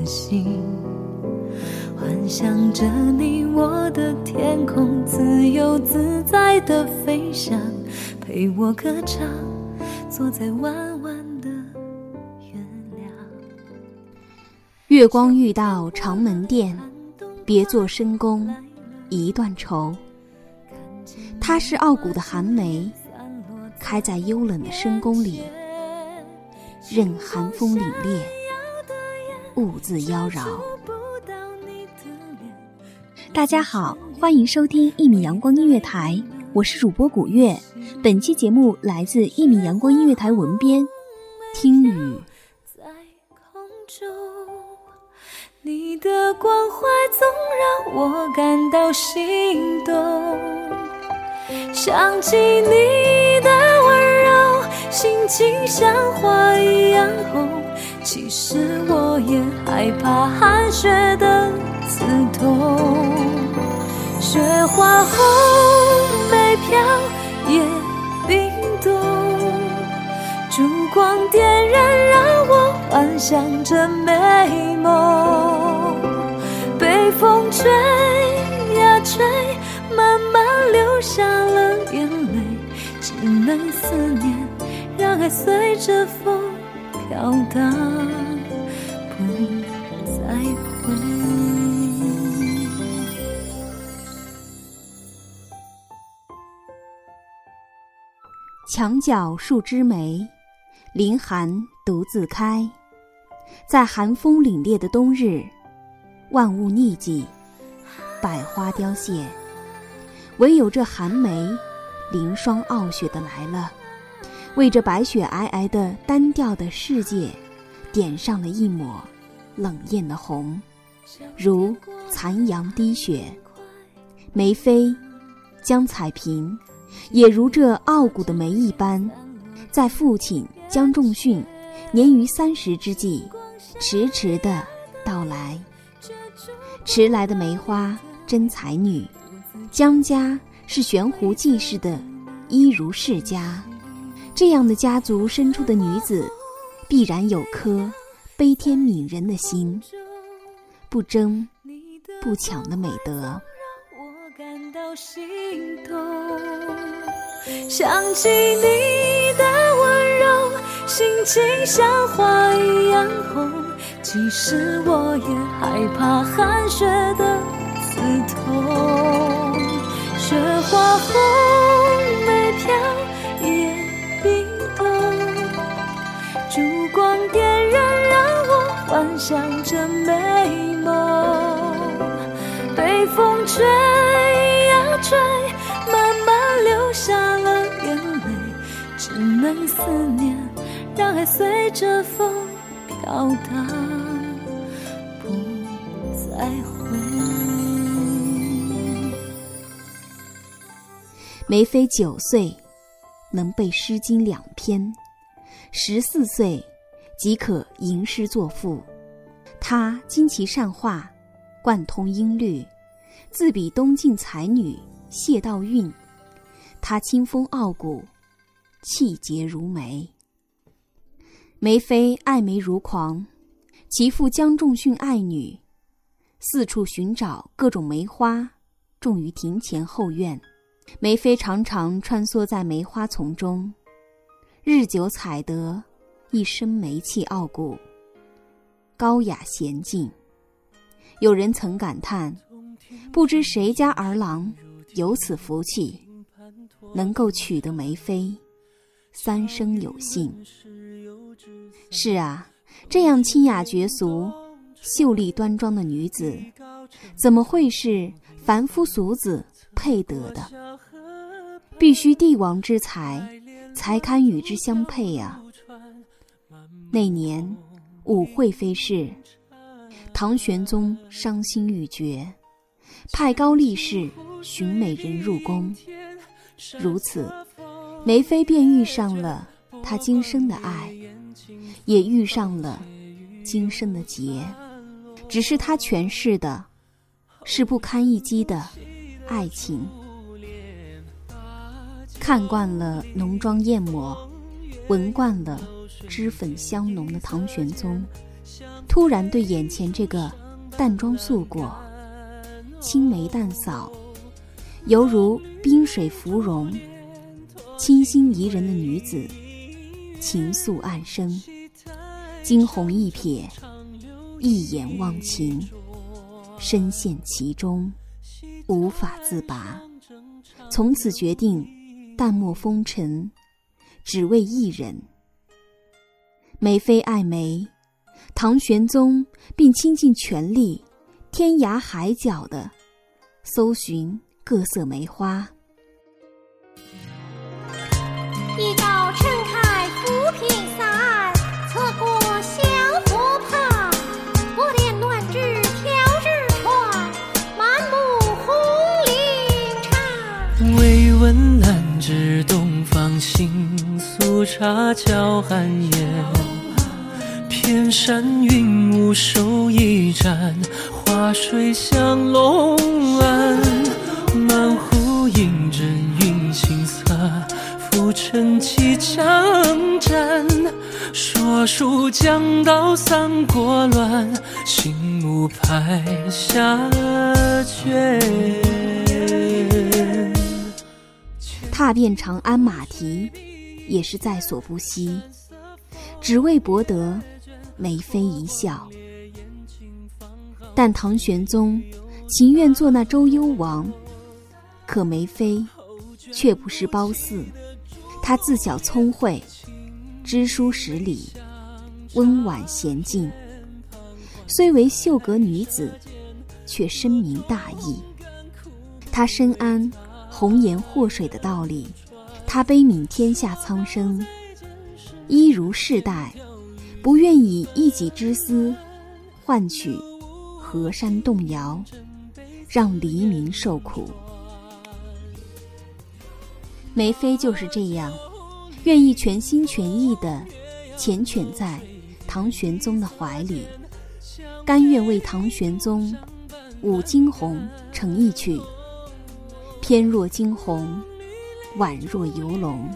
的星，幻想着你我的天空，自由自在的飞翔，陪我歌唱，坐在弯弯的月亮。月光遇到长门殿，别作深宫一段愁。它是傲骨的寒梅，开在幽冷的深宫里，任寒风凛冽，兀自妖娆。大家好，欢迎收听一米阳光音乐台，我是主播古月。本期节目来自一米阳光音乐台文编听雨。在空中，你的关怀总让我感到心动。想起你的温柔，心情像花一样红。其实我也害怕寒雪的刺痛。雪花红，梅飘也冰冻。烛光点燃，让我幻想着美梦。被风吹呀吹。慢慢流下了眼泪，只能思念，让爱随着风飘荡，不再回。墙角数枝梅，凌寒独自开。在寒风凛冽的冬日，万物匿迹，百花凋谢。唯有这寒梅，凌霜傲雪的来了，为这白雪皑皑的单调的世界，点上了一抹冷艳的红，如残阳滴雪。梅妃江彩萍，也如这傲骨的梅一般，在父亲江仲训年逾三十之际，迟迟的到来。迟来的梅花真才女。江家是悬壶济世的一如世家，这样的家族生出的女子，必然有颗悲天悯人的心，不争不抢的美德。感到心痛想起你的温柔，心情像花一样红。其实我也害怕寒雪的刺痛。雪花红，梅飘想着美梦。被风。吹呀吹，慢慢流下了眼泪，只能思念，让爱随着风飘荡，不再回。梅妃九岁，能背《诗经》两篇；十四岁，即可吟诗作赋。她精奇善画，贯通音律，自比东晋才女谢道韫。她清风傲骨，气节如梅。梅妃爱梅如狂，其父江仲训爱女，四处寻找各种梅花，种于庭前后院。梅妃常常穿梭在梅花丛中，日久采得一身梅气傲骨，高雅娴静。有人曾感叹：不知谁家儿郎有此福气，能够娶得梅妃，三生有幸。是啊，这样清雅绝俗、秀丽端庄的女子，怎么会是凡夫俗子配得的？必须帝王之才，才堪与之相配呀。那年武惠妃逝，唐玄宗伤心欲绝，派高力士寻美人入宫。如此，梅妃便遇上了他今生的爱，也遇上了今生的劫。只是他诠释的，是不堪一击的爱情。看惯了浓妆艳抹，闻惯了脂粉香浓的唐玄宗，突然对眼前这个淡妆素裹、青眉淡扫，犹如冰水芙蓉、清新宜人的女子，情愫暗生，惊鸿一瞥，一眼忘情，深陷其中，无法自拔，从此决定。淡漠风尘，只为一人。梅妃爱梅，唐玄宗并倾尽全力，天涯海角的搜寻各色梅花。一朝盛开浮萍散，侧过小河旁。我恋暖枝飘日船，满目红菱颤。微闻兰。知东方青素茶叫寒烟，偏山云雾手一盏，花水向龙岸。满湖映阵云青色，浮沉起江战。说书讲到三国乱，心无拍下卷。踏遍长安马蹄，也是在所不惜，只为博得梅妃一笑。但唐玄宗情愿做那周幽王，可梅妃却不是褒姒。她自小聪慧，知书识礼，温婉娴静，虽为秀阁女子，却深明大义。她深谙。红颜祸水的道理，他悲悯天下苍生，一如世代，不愿以一己之私换取河山动摇，让黎民受苦。梅妃就是这样，愿意全心全意的缱绻在唐玄宗的怀里，甘愿为唐玄宗舞惊鸿成一曲。天若惊鸿，婉若游龙，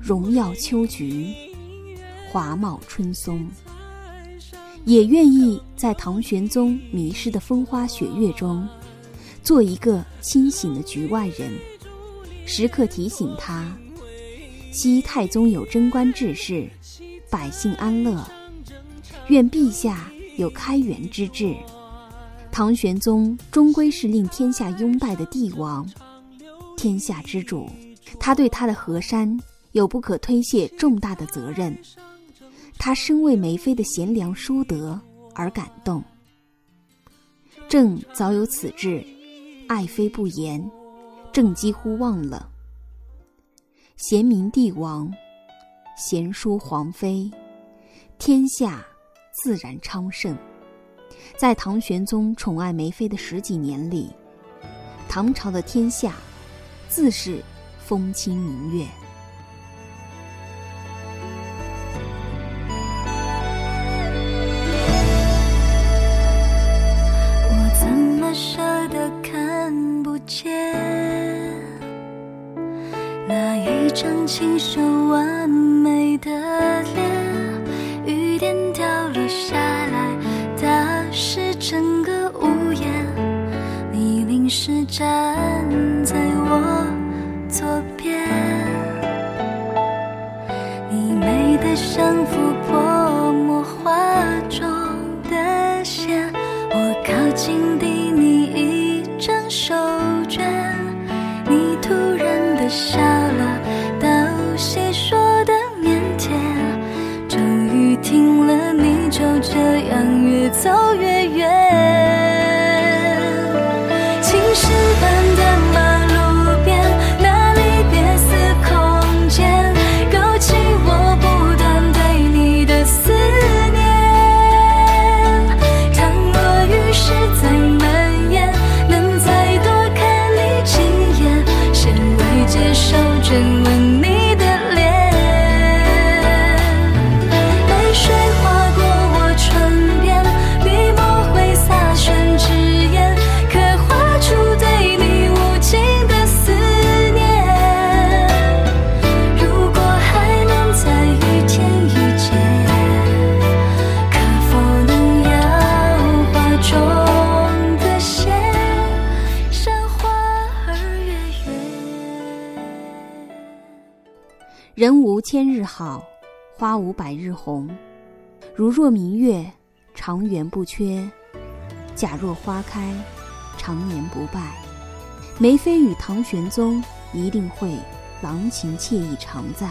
荣耀秋菊，华茂春松。也愿意在唐玄宗迷失的风花雪月中，做一个清醒的局外人，时刻提醒他：昔太宗有贞观志士，百姓安乐。愿陛下有开元之志。唐玄宗终归是令天下拥戴的帝王，天下之主，他对他的河山有不可推卸重大的责任。他深为梅妃的贤良淑德而感动。朕早有此志，爱妃不言，正几乎忘了。贤明帝王，贤淑皇妃，天下自然昌盛。在唐玄宗宠爱梅妃的十几年里，唐朝的天下自是风清明月。我怎么舍得看不见那一张清秀婉手绢，你突然的笑了，道谢说的腼腆，终于听了，你就这样越走越千日好，花无百日红。如若明月，长圆不缺；假若花开，常年不败。梅妃与唐玄宗一定会郎情妾意常在，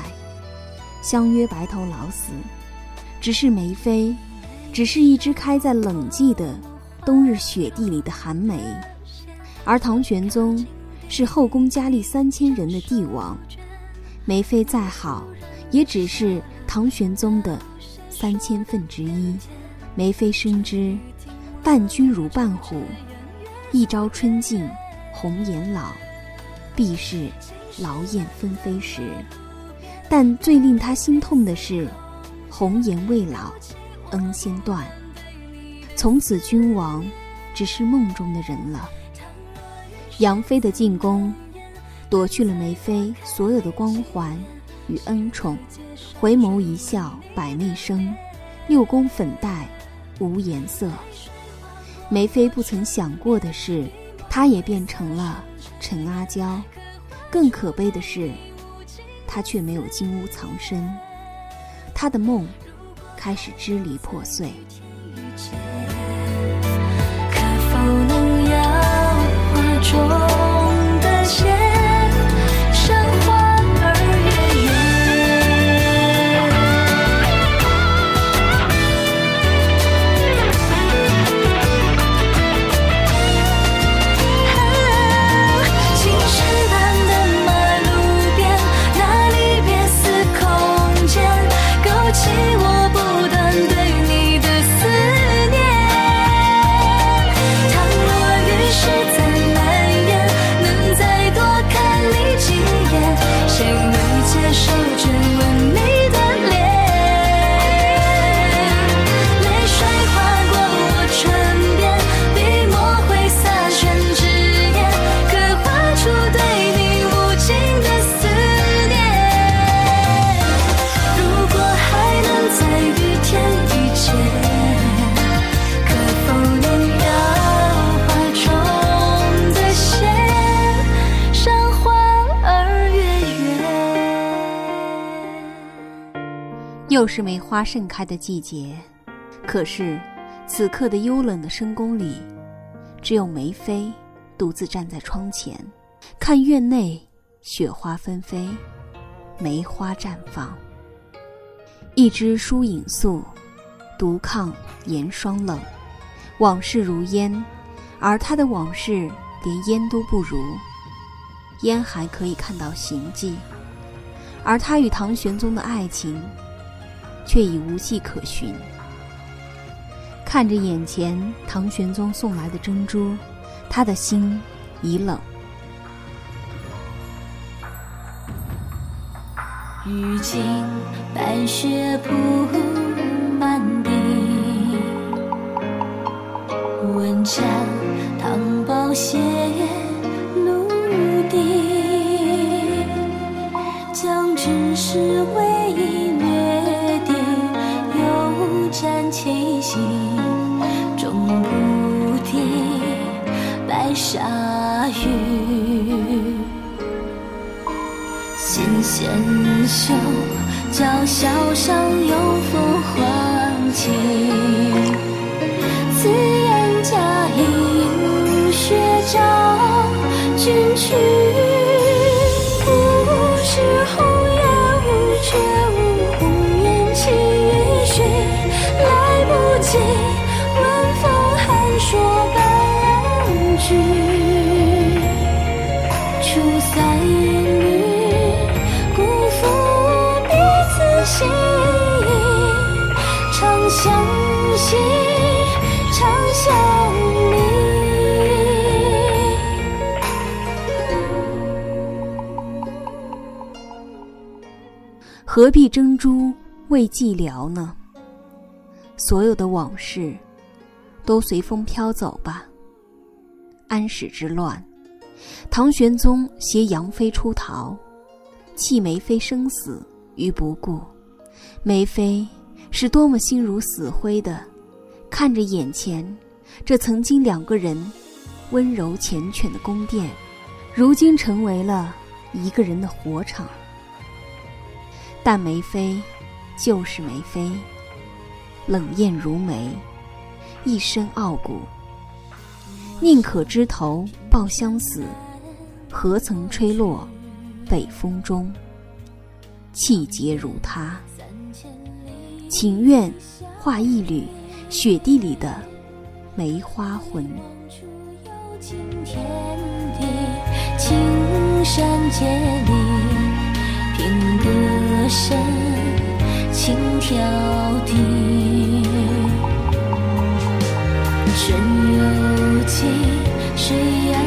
相约白头老死。只是梅妃，只是一枝开在冷寂的冬日雪地里的寒梅，而唐玄宗是后宫佳丽三千人的帝王。梅妃再好，也只是唐玄宗的三千分之一。梅妃深知，伴君如伴虎，一朝春尽红颜老，必是劳燕分飞时。但最令她心痛的是，红颜未老，恩先断。从此君王只是梦中的人了。杨妃的进宫，夺去了梅妃所有的光环与恩宠，回眸一笑百媚生，六宫粉黛无颜色。梅妃不曾想过的是，她也变成了陈阿娇。更可悲的是，她却没有金屋藏身，她的梦开始支离破碎。可否能摇花中又是梅花盛开的季节，可是此刻的幽冷的深宫里，只有梅妃独自站在窗前，看院内雪花纷飞，梅花绽放。一枝疏影素，独抗严霜冷。往事如烟，而她的往事连烟都不如，烟还可以看到行迹，而他与唐玄宗的爱情，却已无迹可寻。看着眼前唐玄宗送来的珍珠，他的心已冷。如今白雪铺满地，问斩唐宝血夏雨。纤纤袖，娇绡上有风唤起。心意，长相惜，长相离。何必珍珠为寂寥呢？所有的往事，都随风飘走吧。安史之乱，唐玄宗携杨妃出逃，弃梅妃生死于不顾。梅妃是多么心如死灰的，看着眼前这曾经两个人温柔缱绻的宫殿，如今成为了一个人的火场。但梅妃就是梅妃，冷艳如梅，一身傲骨。宁可枝头抱香死，何曾吹落北风中。气节如她，情愿画一缕雪地里的梅花魂。有情天地，青山界里，凭歌声轻挑剔。春有情，水岸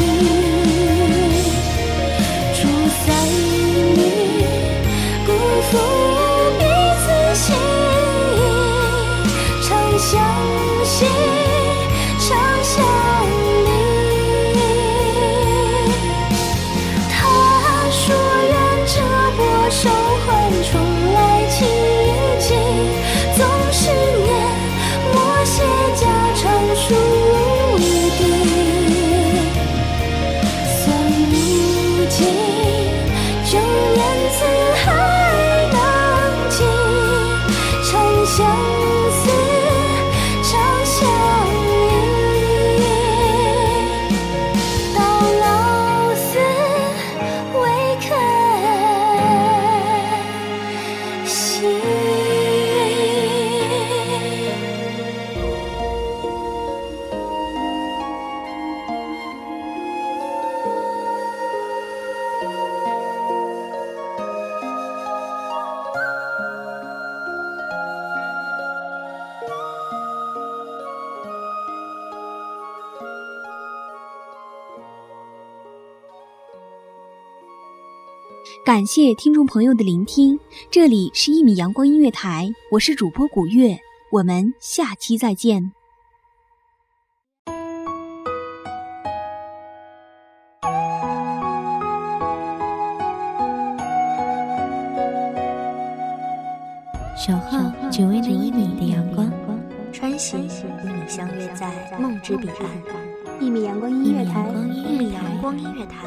you. 感谢听众朋友的聆听，这里是一米阳光音乐台，我是主播古月，我们下期再见。守候只为那一米的阳光，穿行与你相约在梦之彼岸，一米阳光音乐台，一米阳光音乐台，